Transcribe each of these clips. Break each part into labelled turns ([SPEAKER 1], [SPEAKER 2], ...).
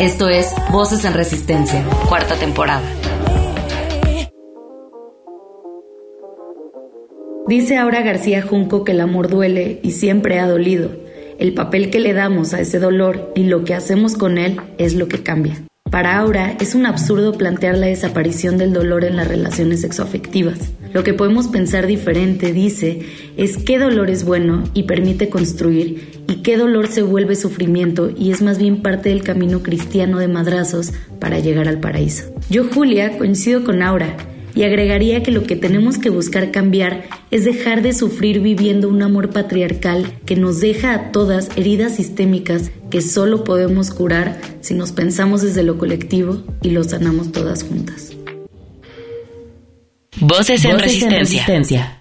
[SPEAKER 1] Esto es Voces en Resistencia, cuarta temporada.
[SPEAKER 2] Dice Aura García Junco que el amor duele y siempre ha dolido. El papel que le damos a ese dolor y lo que hacemos con él es lo que cambia. Para Aura es un absurdo plantear la desaparición del dolor en las relaciones sexoafectivas. Lo que podemos pensar diferente, dice, es qué dolor es bueno y permite construir y qué dolor se vuelve sufrimiento y es más bien parte del camino cristiano de madrazos para llegar al paraíso. Yo, Julia, coincido con Aura y agregaría que lo que tenemos que buscar cambiar es dejar de sufrir viviendo un amor patriarcal que nos deja a todas heridas sistémicas que solo podemos curar si nos pensamos desde lo colectivo y lo sanamos todas juntas.
[SPEAKER 3] Voces en, resistencia.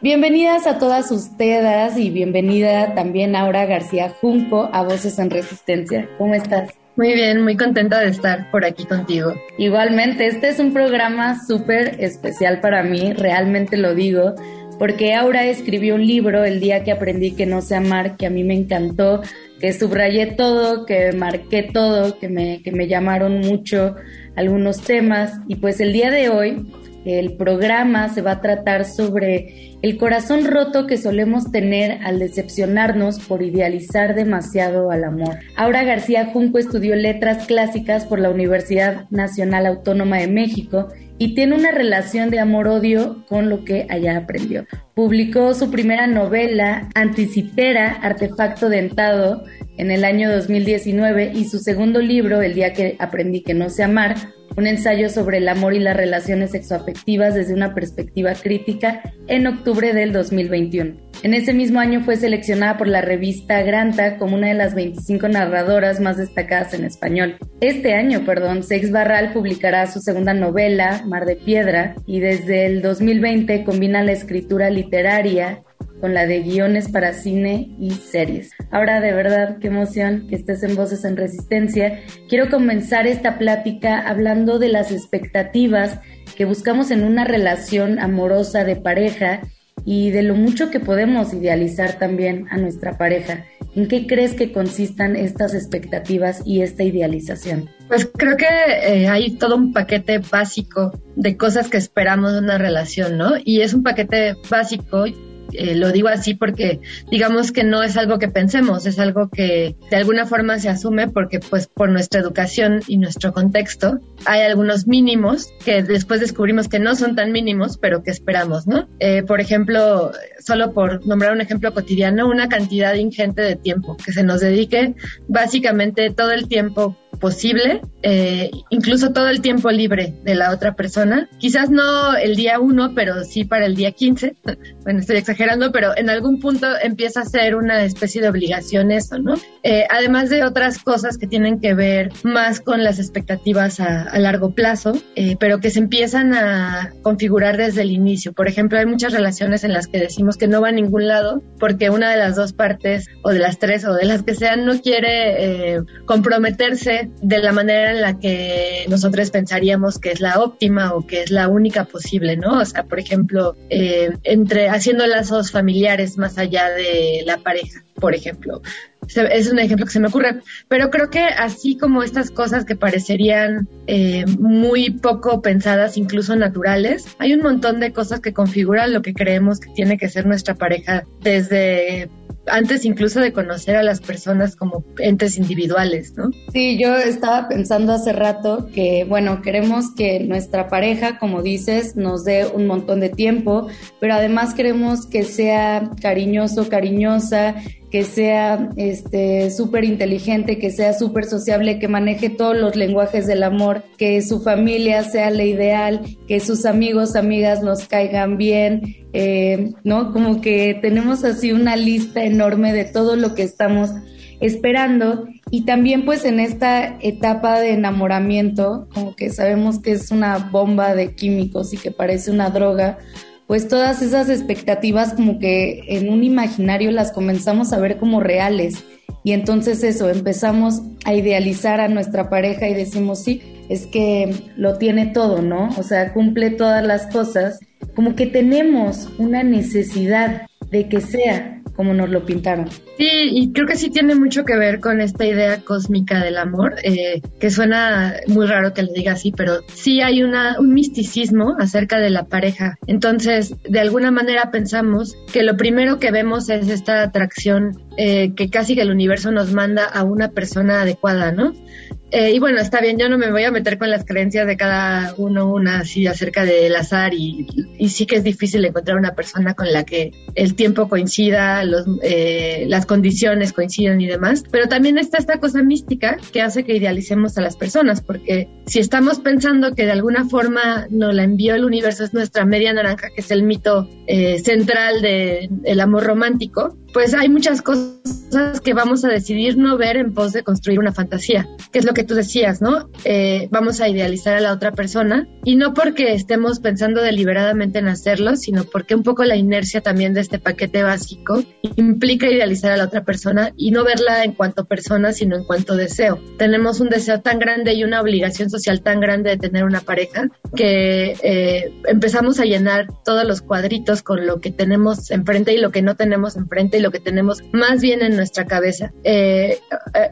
[SPEAKER 2] Bienvenidas a todas ustedes y bienvenida también Aura García Junco a Voces en Resistencia. ¿Cómo estás?
[SPEAKER 4] Muy bien, muy contenta de estar por aquí contigo.
[SPEAKER 2] Igualmente, este es un programa súper especial para mí, realmente lo digo, porque Aura escribió un libro el día que aprendí que no sé amar, que a mí me encantó, que subrayé todo, que marqué todo, que me, que me llamaron mucho algunos temas y pues el día de hoy el programa se va a tratar sobre el corazón roto que solemos tener al decepcionarnos por idealizar demasiado al amor. Aura García Junco estudió letras clásicas por la Universidad Nacional Autónoma de México y tiene una relación de amor-odio con lo que allá aprendió. Publicó su primera novela, Anticipera, Artefacto Dentado, en el año 2019 y su segundo libro, El día que aprendí que no sé amar, un ensayo sobre el amor y las relaciones sexoafectivas desde una perspectiva crítica en octubre del 2021. En ese mismo año fue seleccionada por la revista Granta como una de las 25 narradoras más destacadas en español. Este año, perdón, Sex Barral publicará su segunda novela, Mar de Piedra, y desde el 2020 combina la escritura literaria con la de guiones para cine y series. Ahora de verdad, qué emoción que estés en Voces en Resistencia. Quiero comenzar esta plática hablando de las expectativas que buscamos en una relación amorosa de pareja y de lo mucho que podemos idealizar también a nuestra pareja. ¿En qué crees que consistan estas expectativas y esta idealización?
[SPEAKER 4] Pues creo que eh, hay todo un paquete básico de cosas que esperamos de una relación, ¿no? Y es un paquete básico eh, lo digo así porque digamos que no es algo que pensemos, es algo que de alguna forma se asume porque pues por nuestra educación y nuestro contexto hay algunos mínimos que después descubrimos que no son tan mínimos, pero que esperamos, ¿no? Eh, por ejemplo, solo por nombrar un ejemplo cotidiano, una cantidad ingente de tiempo que se nos dedique básicamente todo el tiempo posible, eh, incluso todo el tiempo libre de la otra persona. Quizás no el día uno, pero sí para el día 15. bueno, estoy exagerando, pero en algún punto empieza a ser una especie de obligación eso, ¿no? Eh, además de otras cosas que tienen que ver más con las expectativas a, largo plazo, eh, pero que se empiezan a configurar desde el inicio. Por ejemplo, hay muchas relaciones en las que decimos que no va a ningún lado porque una de las dos partes, o de las tres, o de las que sean, no quiere comprometerse de la manera en la que nosotros pensaríamos que es la óptima o que es la única posible, ¿no? O sea, por ejemplo, eh, entre haciendo lazos familiares más allá de la pareja, por ejemplo. Es un ejemplo que se me ocurre, pero creo que así como estas cosas que parecerían eh, muy poco pensadas, incluso naturales, hay un montón de cosas que configuran lo que creemos que tiene que ser nuestra pareja desde antes incluso de conocer a las personas como entes individuales, ¿no?
[SPEAKER 2] Sí, yo estaba pensando hace rato que, bueno, queremos que nuestra pareja, como dices, nos dé un montón de tiempo, pero además queremos que sea cariñoso, cariñosa, que sea este súper inteligente, que sea súper sociable, que maneje todos los lenguajes del amor, que su familia sea la ideal, que sus amigos, amigas nos caigan bien, eh, ¿no? Como que tenemos así una lista enorme de todo lo que estamos esperando y también pues en esta etapa de enamoramiento, como que sabemos que es una bomba de químicos y que parece una droga, pues todas esas expectativas como que en un imaginario las comenzamos a ver como reales. Y entonces eso, empezamos a idealizar a nuestra pareja y decimos, sí, es que lo tiene todo, ¿no? O sea, cumple todas las cosas. Como que tenemos una necesidad de que sea como nos lo pintaron.
[SPEAKER 4] Sí, y creo que sí tiene mucho que ver con esta idea cósmica del amor, eh, que suena muy raro que le diga así, pero sí hay una, un misticismo acerca de la pareja. Entonces, de alguna manera pensamos que lo primero que vemos es esta atracción eh, que casi que el universo nos manda a una persona adecuada, ¿no? Eh, y bueno, está bien, yo no me voy a meter con las creencias de cada uno, una así acerca del azar y, y, sí que es difícil encontrar una persona con la que el tiempo coincida, los, eh, las condiciones coincidan y demás, pero también está esta cosa mística que hace que idealicemos a las personas, porque si estamos pensando que de alguna forma nos la envió el universo, es nuestra media naranja, que es el mito eh, central del amor romántico, pues hay muchas cosas que vamos a decidir no ver en pos de construir una fantasía, que es lo que tú decías, ¿no? Eh, vamos a idealizar a la otra persona y no porque estemos pensando deliberadamente en hacerlo, sino porque un poco la inercia también de este paquete básico implica idealizar a la otra persona y no verla en cuanto persona, sino en cuanto deseo. Tenemos un deseo tan grande y una obligación social tan grande de tener una pareja que eh, empezamos a llenar todos los cuadritos con lo que tenemos enfrente y lo que no tenemos enfrente y lo que tenemos más bien en nuestra cabeza. Eh,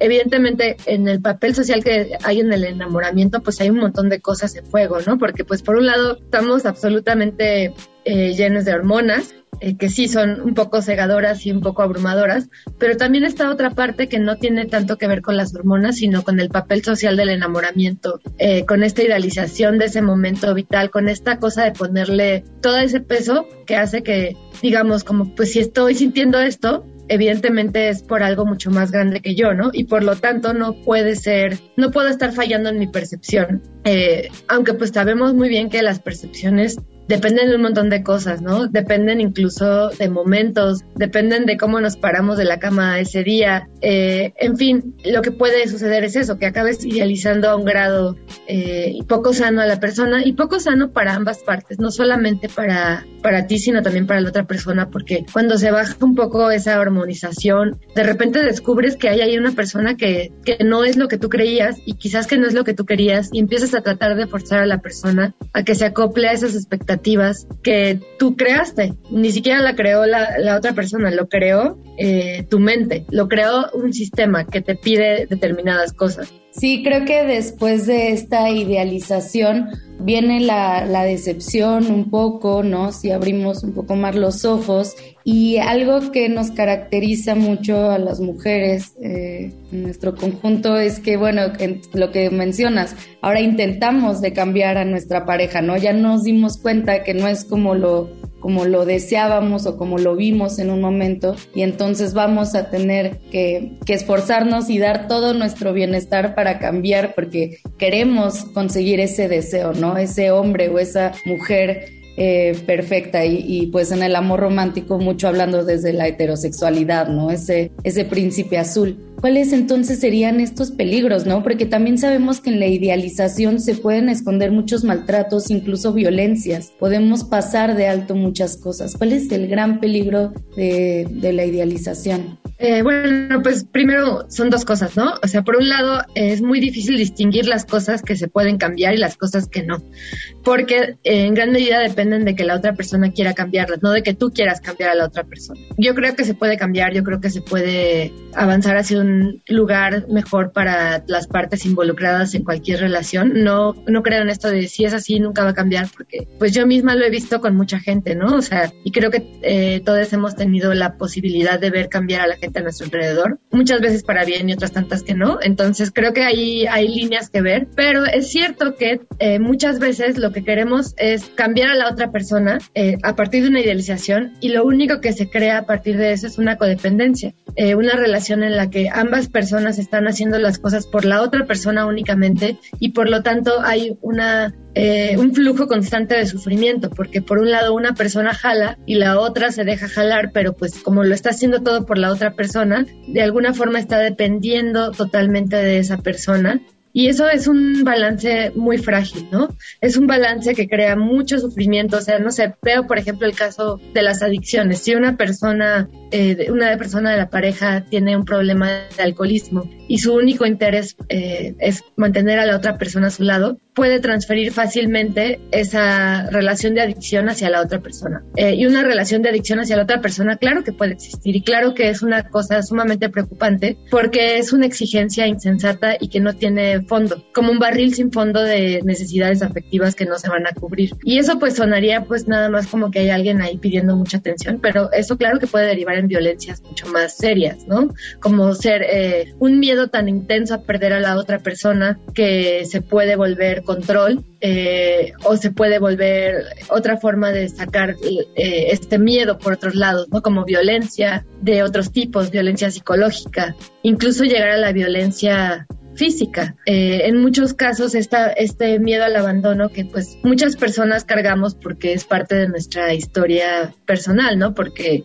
[SPEAKER 4] evidentemente, en el papel social que hay en el enamoramiento, pues hay un montón de cosas en juego, ¿no? Porque pues por un lado estamos absolutamente eh, llenos de hormonas, eh, que sí son un poco cegadoras y un poco abrumadoras, pero también está otra parte que no tiene tanto que ver con las hormonas, sino con el papel social del enamoramiento, eh, con esta idealización de ese momento vital, con esta cosa de ponerle todo ese peso que hace que, digamos, como pues si estoy sintiendo esto, evidentemente es por algo mucho más grande que yo, ¿no? Y por lo tanto no puede ser, no puedo estar fallando en mi percepción. Eh, aunque pues sabemos muy bien que las percepciones dependen de un montón de cosas, ¿no? Dependen incluso de momentos, dependen de cómo nos paramos de la cama ese día. Eh, en fin, lo que puede suceder es eso, que acabes idealizando a un grado eh, poco sano a la persona y poco sano para ambas partes, no solamente para, para ti, sino también para la otra persona, porque cuando se baja un poco esa hormonización, de repente descubres que hay ahí una persona que, que no es lo que tú creías y quizás que no es lo que tú querías y empiezas a tratar de forzar a la persona a que se acople a esas expectativas que tú creaste. Ni siquiera la creó la, otra persona, lo creó eh, tu mente, lo creó un sistema que te pide determinadas cosas.
[SPEAKER 2] Sí, creo que después de esta idealización viene la, la, decepción un poco, ¿no? Si abrimos un poco más los ojos. Y algo que nos caracteriza mucho a las mujeres eh, en nuestro conjunto es que, bueno, en lo que mencionas, ahora intentamos de cambiar a nuestra pareja, ¿no? Ya nos dimos cuenta que no es como lo como lo deseábamos o como lo vimos en un momento y entonces vamos a tener que, esforzarnos y dar todo nuestro bienestar para cambiar porque queremos conseguir ese deseo, ¿no? Ese hombre o esa mujer eh, perfecta y, pues en el amor romántico mucho hablando desde la heterosexualidad, ¿no? Ese, ese príncipe azul. ¿Cuáles entonces serían estos peligros, no? Porque también sabemos que en la idealización se pueden esconder muchos maltratos, incluso violencias. Podemos pasar de alto muchas cosas. ¿Cuál es el gran peligro de la idealización?
[SPEAKER 4] Eh, bueno, pues primero son dos cosas, ¿no? O sea, por un lado es muy difícil distinguir las cosas que se pueden cambiar y las cosas que no, porque en gran medida dependen de que la otra persona quiera cambiarlas, no de que tú quieras cambiar a la otra persona. Yo creo que se puede cambiar, yo creo que se puede avanzar hacia un lugar mejor para las partes involucradas en cualquier relación. No, no creo en esto de si es así nunca va a cambiar, porque pues yo misma lo he visto con mucha gente, ¿no? O sea, y creo que eh, todos hemos tenido la posibilidad de ver cambiar a la gente a nuestro alrededor, muchas veces para bien y otras tantas que no. Entonces creo que ahí hay líneas que ver, pero es cierto que eh, muchas veces lo que queremos es cambiar a la otra persona eh, a partir de una idealización y lo único que se crea a partir de eso es una codependencia, eh, una relación en la que ambas personas están haciendo las cosas por la otra persona únicamente y por lo tanto hay una eh, un flujo constante de sufrimiento, porque por un lado una persona jala y la otra se deja jalar, pero pues como lo está haciendo todo por la otra persona, de alguna forma está dependiendo totalmente de esa persona y eso es un balance muy frágil, ¿no? Es un balance que crea mucho sufrimiento. O sea, no sé, veo por ejemplo el caso de las adicciones. Si una persona, eh, una persona de la pareja tiene un problema de alcoholismo y su único interés eh, es mantener a la otra persona a su lado, puede transferir fácilmente esa relación de adicción hacia la otra persona. Eh, y una relación de adicción hacia la otra persona, claro que puede existir y claro que es una cosa sumamente preocupante porque es una exigencia insensata y que no tiene fondo, como un barril sin fondo de necesidades afectivas que no se van a cubrir. Y eso pues sonaría pues nada más como que hay alguien ahí pidiendo mucha atención, pero eso claro que puede derivar en violencias mucho más serias, ¿no? Como ser eh, un miedo tan intenso a perder a la otra persona que se puede volver control eh, o se puede volver otra forma de sacar eh, este miedo por otros lados, ¿no? Como violencia de otros tipos, violencia psicológica, incluso llegar a la violencia física. Eh, en muchos casos esta, este miedo al abandono que pues muchas personas cargamos porque es parte de nuestra historia personal, ¿no? Porque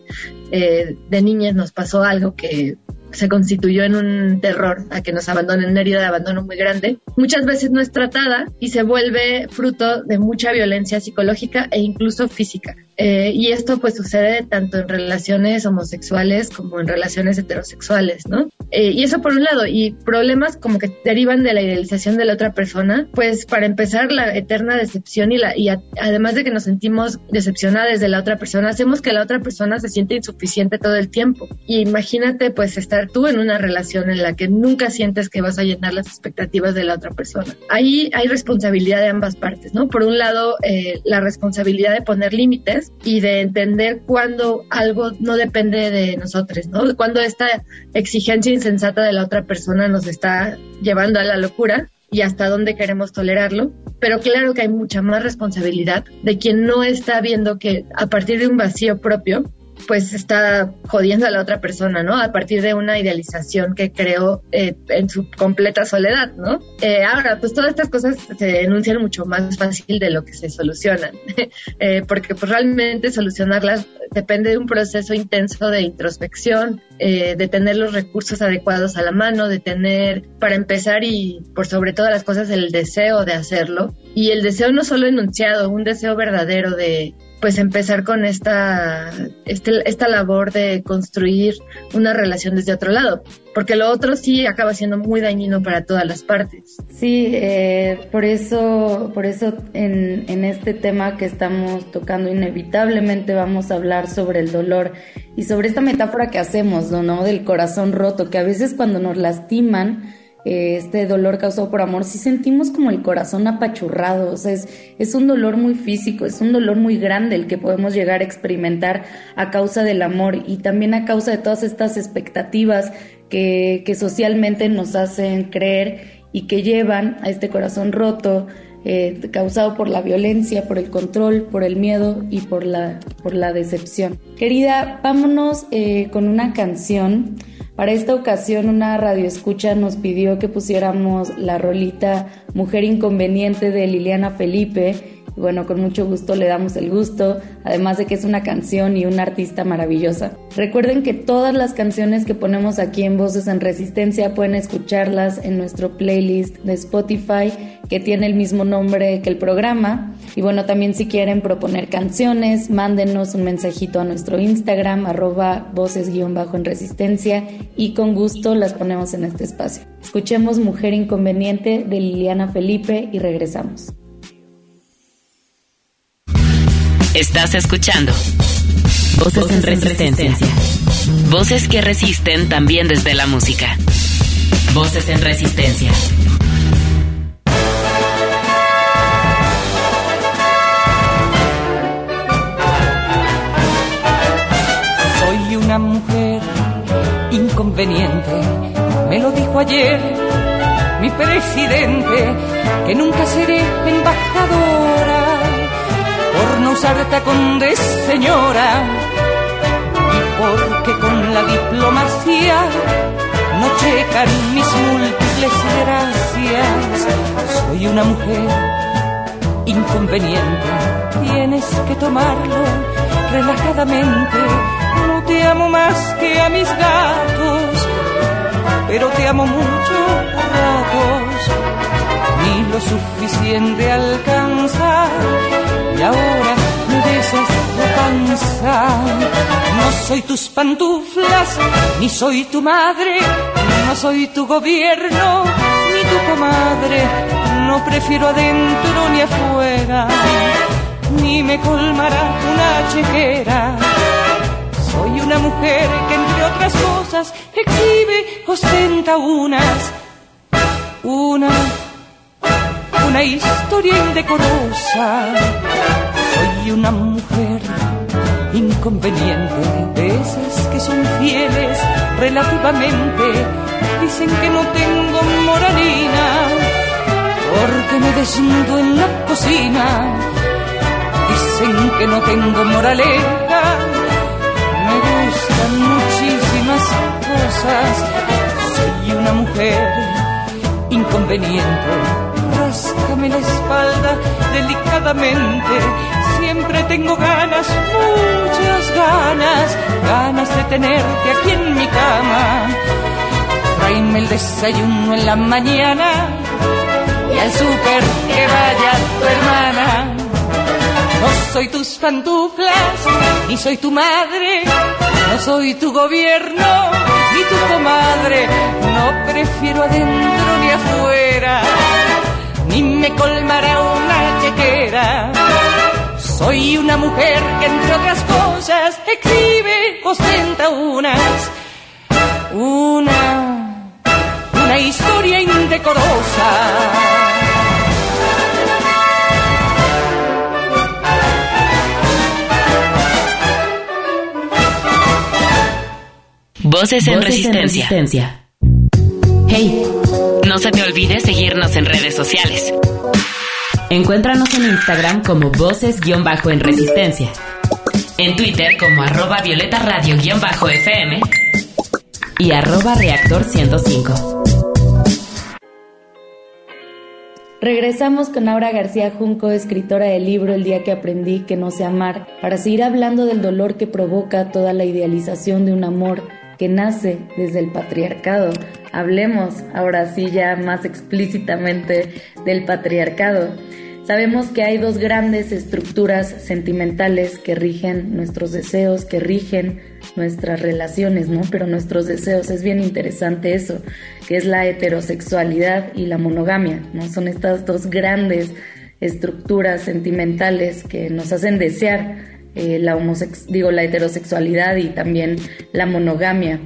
[SPEAKER 4] de niñas nos pasó algo que se constituyó en un terror a que nos abandonen, una herida de abandono muy grande, muchas veces no es tratada y se vuelve fruto de mucha violencia psicológica e incluso física. Eh, y esto pues sucede tanto en relaciones homosexuales como en relaciones heterosexuales, ¿no? Eh, y eso por un lado, y problemas como que derivan de la idealización de la otra persona, pues para empezar la eterna decepción y, la, y además de que nos sentimos decepcionadas de la otra persona, hacemos que la otra persona se siente insuficiente todo el tiempo. Y imagínate pues estar tú en una relación en la que nunca sientes que vas a llenar las expectativas de la otra persona. Ahí hay responsabilidad de ambas partes, ¿no? Por un lado, eh, la responsabilidad de poner límites y de entender cuándo algo no depende de nosotros, ¿no? Cuando esta exigencia insensata de la otra persona nos está llevando a la locura y hasta dónde queremos tolerarlo. Pero claro que hay mucha más responsabilidad de quien no está viendo que a partir de un vacío propio pues está jodiendo a la otra persona, ¿no? A partir de una idealización que creó eh, en su completa soledad, ¿no? Eh, ahora, pues todas estas cosas se denuncian mucho más fácil de lo que se solucionan, eh, porque pues realmente solucionarlas depende de un proceso intenso de introspección, de tener los recursos adecuados a la mano, de tener, para empezar y por sobre todas las cosas, el deseo de hacerlo. Y el deseo no solo enunciado, un deseo verdadero de, pues empezar con esta, este, esta labor de construir una relación desde otro lado, porque lo otro sí acaba siendo muy dañino para todas las partes.
[SPEAKER 2] Sí, eh, por eso, por eso en, en este tema que estamos tocando inevitablemente vamos a hablar sobre el dolor y sobre esta metáfora que hacemos, ¿no? Del corazón roto, que a veces cuando nos lastiman, este dolor causado por amor, sí sentimos como el corazón apachurrado, o sea, es, es un dolor muy físico, es un dolor muy grande el que podemos llegar a experimentar a causa del amor y también a causa de todas estas expectativas que, que socialmente nos hacen creer y que llevan a este corazón roto, eh, causado por la violencia, por el control, por el miedo y por la, por la decepción. Querida, vámonos eh, con una canción. Para esta ocasión una radioescucha nos pidió que pusiéramos la rolita Mujer Inconveniente de Liliana Felipe bueno, con mucho gusto le damos el gusto, además de que es una canción y una artista maravillosa. Recuerden que todas las canciones que ponemos aquí en Voces en Resistencia pueden escucharlas en nuestro playlist de Spotify que tiene el mismo nombre que el programa. Y bueno, también si quieren proponer canciones, mándenos un mensajito a nuestro Instagram, arroba voces-en resistencia y con gusto las ponemos en este espacio. Escuchemos Mujer Inconveniente de Liliana Felipe y regresamos.
[SPEAKER 3] Estás escuchando Voces, en resistencia. Voces que resisten también desde la música. Voces en Resistencia.
[SPEAKER 5] Soy una mujer inconveniente, me lo dijo ayer mi presidente, que nunca seré embajadora por no usarte con de señora y porque con la diplomacia no checan mis múltiples gracias. Soy una mujer inconveniente. Tienes que tomarlo relajadamente. No te amo más que a mis gatos, pero te amo mucho a ratos. Ni lo suficiente alcanza y ahora me besas la panza. No soy tus pantuflas, ni soy tu madre, no soy tu gobierno, ni tu comadre. No prefiero adentro ni afuera, ni me colmará una chequera. Soy una mujer que entre otras cosas exhibe, ostenta unas, una, una historia indecorosa. Soy una mujer inconveniente de esas que son fieles relativamente. Dicen que no tengo moralina porque me desnudo en la cocina. Dicen que no tengo moraleja, me gustan muchísimas cosas. Soy una mujer inconveniente. La espalda delicadamente. Siempre tengo ganas, muchas ganas, ganas de tenerte aquí en mi cama. Tráeme el desayuno en la mañana y al súper que vaya tu hermana. No soy tus pantuflas, ni soy tu madre, no soy tu gobierno, ni tu comadre, no prefiero adentro ni afuera, ni me colmará una chequera. Soy una mujer que entre otras cosas exhibe, ostenta unas, una, una historia indecorosa.
[SPEAKER 3] Voces en, resistencia. Hey, no se te olvide seguirnos en redes sociales. Encuéntranos en Instagram como Voces-en Resistencia. En Twitter como arroba Violeta Radio-FM y arroba Reactor 105.
[SPEAKER 2] Regresamos con Aura García Junco, escritora del libro El día que aprendí que no sé amar, para seguir hablando del dolor que provoca toda la idealización de un amor que nace desde el patriarcado. Hablemos ahora sí ya más explícitamente del patriarcado. Sabemos que hay dos grandes estructuras sentimentales que rigen nuestros deseos, que rigen nuestras relaciones, ¿no? Pero nuestros deseos, es bien interesante eso, que es la heterosexualidad y la monogamia, ¿no? Son estas dos grandes estructuras sentimentales que nos hacen desear eh, la, digo, la heterosexualidad y también la monogamia.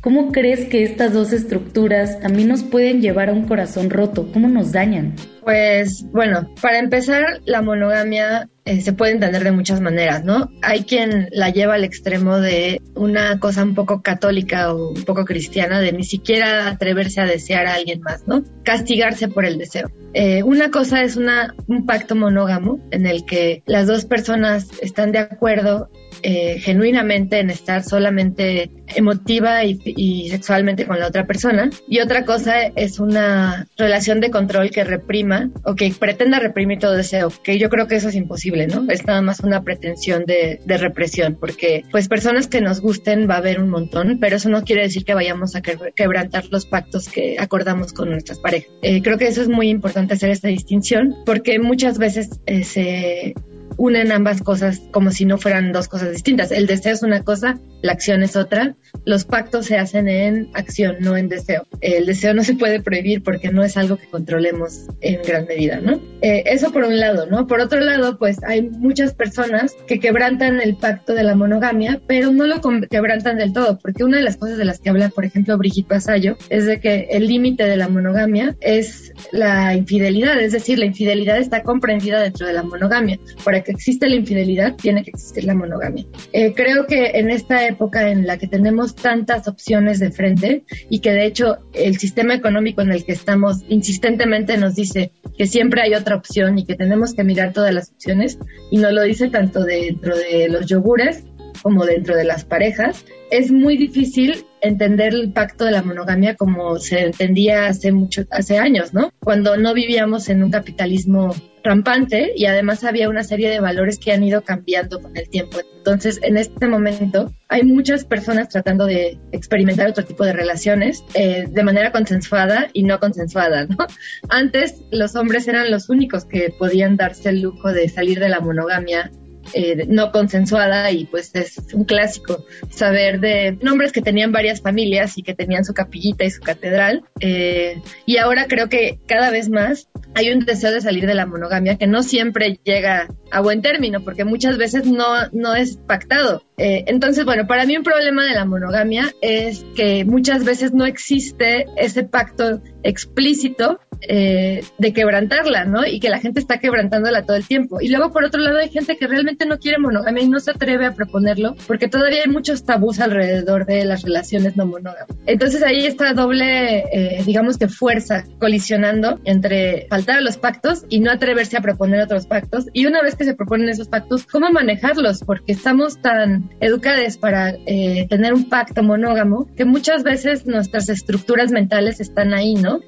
[SPEAKER 2] ¿Cómo crees que estas dos estructuras también nos pueden llevar a un corazón roto? ¿Cómo nos dañan?
[SPEAKER 4] Pues bueno, para empezar, la monogamia eh, se puede entender de muchas maneras, ¿no? Hay quien la lleva al extremo de una cosa un poco católica o un poco cristiana, de ni siquiera atreverse a desear a alguien más, ¿no? Castigarse por el deseo. Eh, una cosa es una, un pacto monógamo en el que las dos personas están de acuerdo eh, genuinamente en estar solamente emotiva y, sexualmente con la otra persona. Y otra cosa es una relación de control que reprima o que pretenda reprimir todo deseo, que yo creo que eso es imposible, ¿no? Es nada más una pretensión de, represión, porque pues personas que nos gusten va a haber un montón, pero eso no quiere decir que vayamos a quebrantar los pactos que acordamos con nuestras parejas. Eh, creo que eso es muy importante hacer esta distinción, porque muchas veces eh, se unen ambas cosas como si no fueran dos cosas distintas. El deseo es una cosa, la acción es otra. Los pactos se hacen en acción, no en deseo. El deseo no se puede prohibir porque no es algo que controlemos en gran medida, ¿no? Eh, eso por un lado, ¿no? Por otro lado, pues hay muchas personas que quebrantan el pacto de la monogamia, pero no lo quebrantan del todo, porque una de las cosas de las que habla, por ejemplo, Brigitte Vasallo, es de que el límite de la monogamia es la infidelidad, es decir, la infidelidad está comprendida dentro de la monogamia. Que existe la infidelidad, tiene que existir la monogamia. Eh, creo que en esta época en la que tenemos tantas opciones de frente y que de hecho el sistema económico en el que estamos insistentemente nos dice que siempre hay otra opción y que tenemos que mirar todas las opciones y nos lo dice tanto dentro de los yogures como dentro de las parejas, es muy difícil entender el pacto de la monogamia como se entendía hace mucho, hace años, ¿no? Cuando no vivíamos en un capitalismo rampante y además había una serie de valores que han ido cambiando con el tiempo. Entonces, en este momento hay muchas personas tratando de experimentar otro tipo de relaciones eh, de manera consensuada y no consensuada. Antes los hombres eran los únicos que podían darse el lujo de salir de la monogamia eh, no consensuada y pues es un clásico saber de nombres que tenían varias familias y que tenían su capillita y su catedral eh, y ahora creo que cada vez más hay un deseo de salir de la monogamia que no siempre llega a buen término porque muchas veces no, no es pactado. Eh, entonces, bueno, para mí un problema de la monogamia es que muchas veces no existe ese pacto explícito eh, de quebrantarla, ¿no? Y que la gente está quebrantándola todo el tiempo. Y luego, por otro lado, hay gente que realmente no quiere monogamia y no se atreve a proponerlo porque todavía hay muchos tabús alrededor de las relaciones no monógamas. Entonces ahí está doble, eh, digamos que fuerza colisionando entre faltar a los pactos y no atreverse a proponer otros pactos. Y una vez que se proponen esos pactos, ¿cómo manejarlos? Porque estamos tan educados para eh, tener un pacto monógamo que muchas veces nuestras estructuras mentales están ahí, ¿no?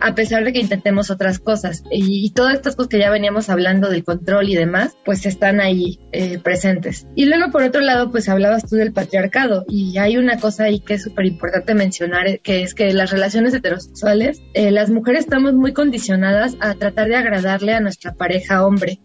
[SPEAKER 4] a pesar de que intentemos otras cosas. Y, todas estas cosas que ya veníamos hablando del control y demás, pues están ahí eh, presentes. Y luego, por otro lado, pues hablabas tú del patriarcado. Y hay una cosa ahí que es súper importante mencionar, eh, que es que las relaciones heterosexuales, eh, las mujeres estamos muy condicionadas a tratar de agradarle a nuestra pareja hombre.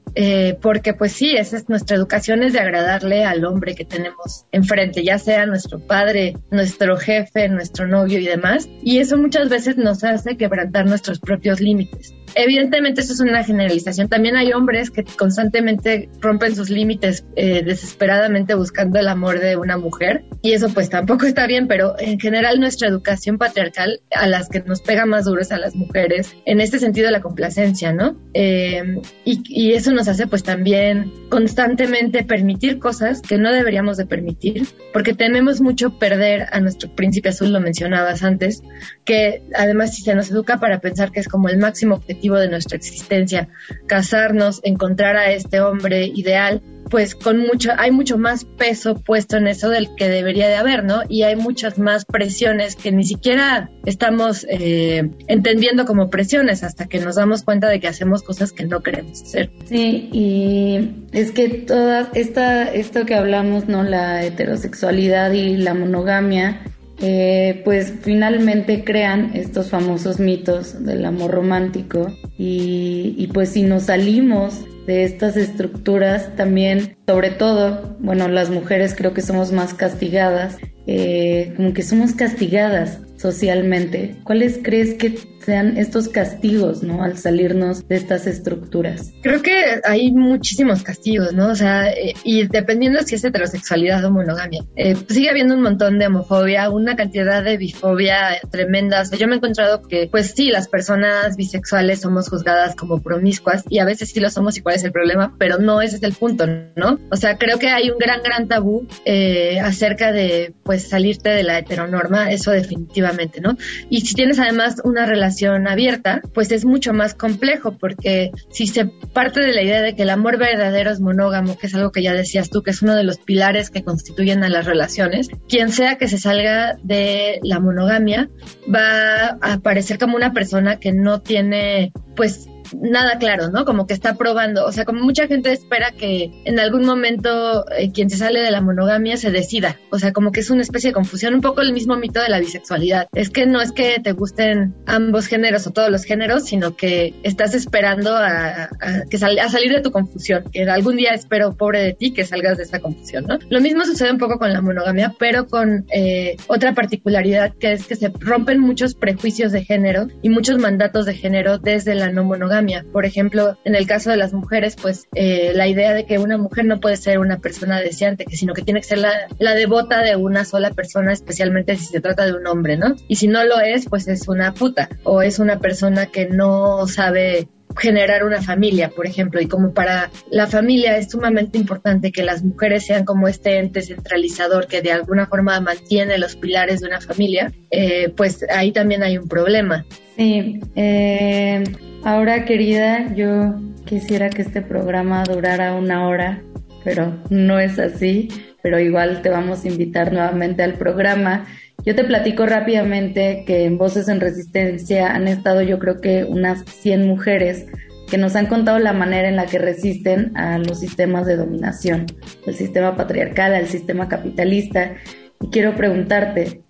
[SPEAKER 4] porque pues sí, esa es nuestra educación, es de agradarle al hombre que tenemos enfrente, ya sea nuestro padre, nuestro jefe, nuestro novio y demás. Y eso muchas veces nos hace quebrantar nuestros propios límites. Evidentemente eso es una generalización. También hay hombres que constantemente rompen sus límites eh, desesperadamente buscando el amor de una mujer y eso pues tampoco está bien, pero en general nuestra educación patriarcal a las que nos pega más duro es a las mujeres, en este sentido la complacencia, ¿no? Eh, y, y eso nos hace pues también constantemente permitir cosas que no deberíamos de permitir porque tememos mucho perder a nuestro príncipe azul, lo mencionabas antes, que además si se nos educa para pensar que es como el máximo objetivo de nuestra existencia, casarnos, encontrar a este hombre ideal, pues con mucho, hay mucho más peso puesto en eso del que debería de haber, ¿no? Y hay muchas más presiones que ni siquiera estamos eh, entendiendo como presiones hasta que nos damos cuenta de que hacemos cosas que no queremos hacer.
[SPEAKER 2] Sí, y es que toda esta, esto que hablamos, ¿no? La heterosexualidad y la monogamia eh, pues finalmente crean estos famosos mitos del amor romántico y, pues si nos salimos de estas estructuras también, sobre todo, bueno, las mujeres creo que somos más castigadas, eh, como que somos castigadas socialmente. ¿Cuáles crees que sean estos castigos, ¿no? Al salirnos de estas estructuras.
[SPEAKER 4] Creo que hay muchísimos castigos, ¿no? O sea, eh, y dependiendo si es heterosexualidad o monogamia. Eh, sigue habiendo un montón de homofobia, una cantidad de bifobia tremenda. O sea, yo me he encontrado que, pues sí, las personas bisexuales somos juzgadas como promiscuas y a veces sí lo somos y cuál es el problema, pero no ese es el punto, ¿no? O sea, creo que hay un gran, gran tabú eh, acerca de, pues, salirte de la heteronorma, eso definitivamente, ¿no? Y si tienes además una relación abierta, pues es mucho más complejo porque si se parte de la idea de que el amor verdadero es monógamo, que es algo que ya decías tú, que es uno de los pilares que constituyen a las relaciones, quien sea que se salga de la monogamia va a aparecer como una persona que no tiene pues nada claro, ¿no? Como que está probando, o sea, como mucha gente espera que en algún momento eh, quien se sale de la monogamia se decida, o sea, como que es una especie de confusión, un poco el mismo mito de la bisexualidad. Es que no es que te gusten ambos géneros o todos los géneros, sino que estás esperando a, que a salir de tu confusión, que algún día espero, pobre de ti, que salgas de esa confusión, ¿no? Lo mismo sucede un poco con la monogamia, pero con eh, otra particularidad que es que se rompen muchos prejuicios de género y muchos mandatos de género desde la no monogamia por ejemplo, en el caso de las mujeres, pues eh, la idea de que una mujer no puede ser una persona deseante, sino que tiene que ser la, la devota de una sola persona, especialmente si se trata de un hombre, ¿no? Y si no lo es, pues es una puta o es una persona que no sabe generar una familia, por ejemplo, y como para la familia es sumamente importante que las mujeres sean como este ente centralizador que de alguna forma mantiene los pilares de una familia, eh, pues ahí también hay un problema.
[SPEAKER 2] Sí, eh, ahora querida, yo quisiera que este programa durara una hora, pero no es así, pero igual te vamos a invitar nuevamente al programa. Yo te platico rápidamente que en Voces en Resistencia han estado yo creo que unas 100 mujeres que nos han contado la manera en la que resisten a los sistemas de dominación, el sistema patriarcal, al sistema capitalista. Y quiero preguntarte,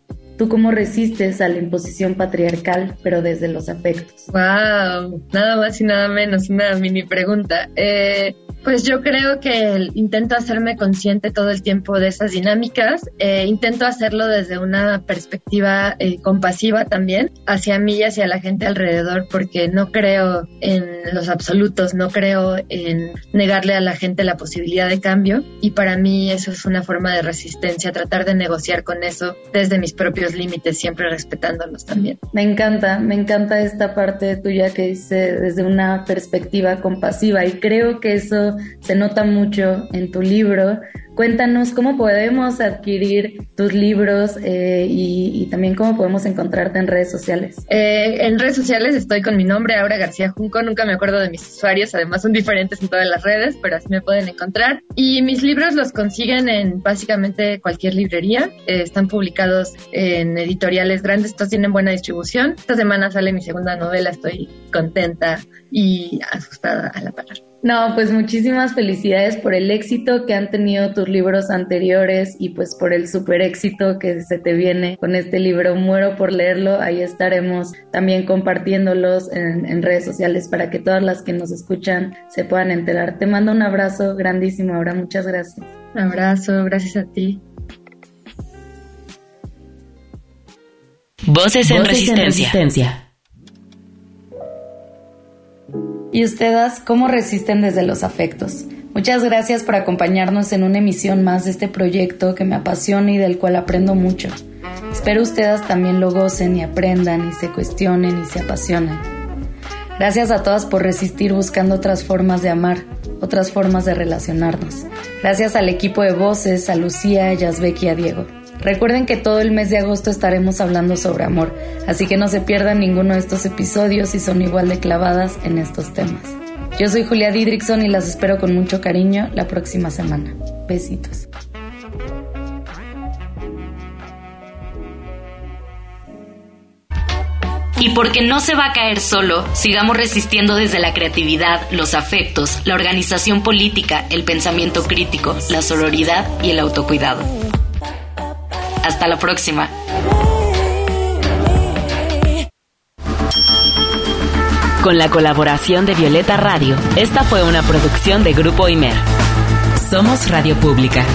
[SPEAKER 2] ¿Tú cómo resistes a la imposición patriarcal, pero desde los afectos?
[SPEAKER 4] ¡Wow! Nada más y nada menos, una mini pregunta. Eh, pues yo creo que intento hacerme consciente todo el tiempo de esas dinámicas. Eh, intento hacerlo desde una perspectiva eh, compasiva también hacia mí y hacia la gente alrededor, porque no creo en los absolutos, no creo en negarle a la gente la posibilidad de cambio. Y para mí eso es una forma de resistencia, tratar de negociar con eso desde mis propios límites, siempre respetándolos también.
[SPEAKER 2] Me encanta, me encanta esta parte tuya que dice desde una perspectiva compasiva y creo que eso se nota mucho en tu libro. Cuéntanos cómo podemos adquirir tus libros eh, y, también cómo podemos encontrarte en redes sociales.
[SPEAKER 4] Eh, en redes sociales estoy con mi nombre, Aura García Junco. Nunca me acuerdo de mis usuarios, además son diferentes en todas las redes, pero así me pueden encontrar. Y mis libros los consiguen en básicamente cualquier librería. Eh, están publicados en editoriales grandes, estos tienen buena distribución. Esta semana sale mi segunda novela, estoy contenta y asustada a la par.
[SPEAKER 2] No, pues muchísimas felicidades por el éxito que han tenido tus libros anteriores y pues por el super éxito que se te viene con este libro. Muero por leerlo, ahí estaremos también compartiéndolos en, redes sociales para que todas las que nos escuchan se puedan enterar. Te mando un abrazo grandísimo, ahora muchas gracias.
[SPEAKER 4] Un abrazo, gracias a ti.
[SPEAKER 3] Voces en, resistencia.
[SPEAKER 2] ¿Y ustedes cómo resisten desde los afectos? Muchas gracias por acompañarnos en una emisión más de este proyecto que me apasiona y del cual aprendo mucho. Espero ustedes también lo gocen y aprendan y se cuestionen y se apasionen. Gracias a todas por resistir buscando otras formas de amar, otras formas de relacionarnos. Gracias al equipo de voces, a Lucía, a Yazbek y a Diego. Recuerden que todo el mes de agosto estaremos hablando sobre amor, así que no se pierdan ninguno de estos episodios y son igual de clavadas en estos temas. Yo soy Julia Didrickson y las espero con mucho cariño la próxima semana. Besitos.
[SPEAKER 1] Y porque no se va a caer solo, sigamos resistiendo desde la creatividad, los afectos, la organización política, el pensamiento crítico, la sororidad y el autocuidado. Hasta la próxima.
[SPEAKER 3] Con la colaboración de Violeta Radio, esta fue una producción de Grupo Imer. Somos Radio Pública.